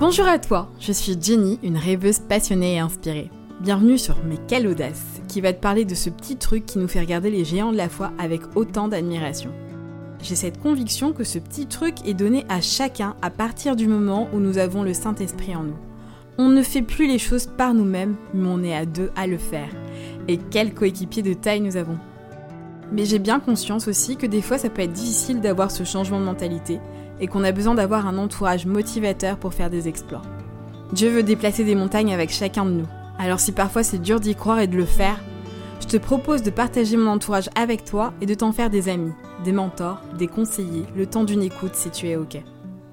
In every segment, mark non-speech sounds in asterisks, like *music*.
Bonjour à toi, je suis Jenny, une rêveuse passionnée et inspirée. Bienvenue sur Mais quelle audace, qui va te parler de ce petit truc qui nous fait regarder les géants de la foi avec autant d'admiration. J'ai cette conviction que ce petit truc est donné à chacun à partir du moment où nous avons le Saint-Esprit en nous. On ne fait plus les choses par nous-mêmes, mais on est à deux à le faire. Et quel coéquipier de taille nous avons. Mais j'ai bien conscience aussi que des fois ça peut être difficile d'avoir ce changement de mentalité et qu'on a besoin d'avoir un entourage motivateur pour faire des exploits. Dieu veut déplacer des montagnes avec chacun de nous. Alors si parfois c'est dur d'y croire et de le faire, je te propose de partager mon entourage avec toi et de t'en faire des amis, des mentors, des conseillers, le temps d'une écoute si tu es OK.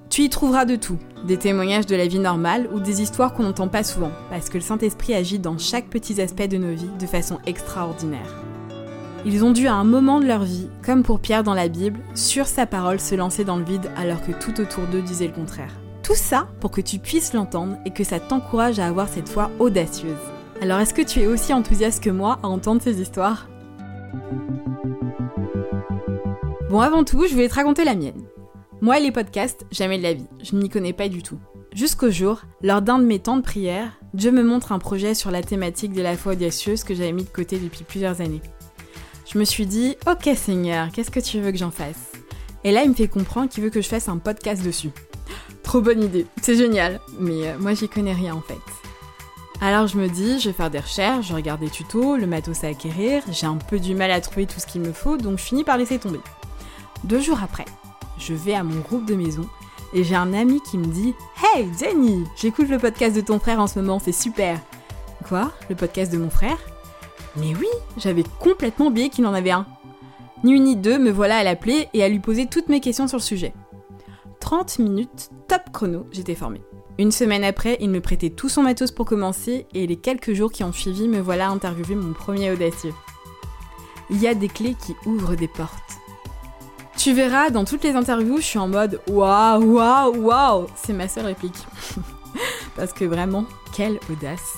Tu y trouveras de tout, des témoignages de la vie normale ou des histoires qu'on n'entend pas souvent, parce que le Saint-Esprit agit dans chaque petit aspect de nos vies de façon extraordinaire. Ils ont dû à un moment de leur vie, comme pour Pierre dans la Bible, sur sa parole se lancer dans le vide alors que tout autour d'eux disait le contraire. Tout ça pour que tu puisses l'entendre et que ça t'encourage à avoir cette foi audacieuse. Alors est-ce que tu es aussi enthousiaste que moi à entendre ces histoires? Bon avant tout, je vais te raconter la mienne. Moi les podcasts, jamais de la vie, je n'y connais pas du tout. Jusqu'au jour, lors d'un de mes temps de prière, Dieu me montre un projet sur la thématique de la foi audacieuse que j'avais mis de côté depuis plusieurs années je me suis dit, ok Seigneur, qu'est-ce que tu veux que j'en fasse? Et là, il me fait comprendre qu'il veut que je fasse un podcast dessus. Trop bonne idée, c'est génial, mais euh, moi j'y connais rien en fait. Alors je me dis, je vais faire des recherches, je regarde des tutos, le matos à acquérir, j'ai un peu du mal à trouver tout ce qu'il me faut, donc je finis par laisser tomber. Deux jours après, je vais à mon groupe de maison et j'ai un ami qui me dit Hey Jenny, j'écoute le podcast de ton frère en ce moment, c'est super. Quoi? Le podcast de mon frère? Mais oui, j'avais complètement oublié qu'il en avait un. Ni une ni deux, me voilà à l'appeler et à lui poser toutes mes questions sur le sujet. 30 minutes, top chrono, j'étais formée. Une semaine après, il me prêtait tout son matos pour commencer et les quelques jours qui ont suivi, me voilà à interviewer mon premier audacieux. Il y a des clés qui ouvrent des portes. Tu verras, dans toutes les interviews, je suis en mode waouh, waouh, waouh C'est ma seule réplique. *laughs* Parce que vraiment, quelle audace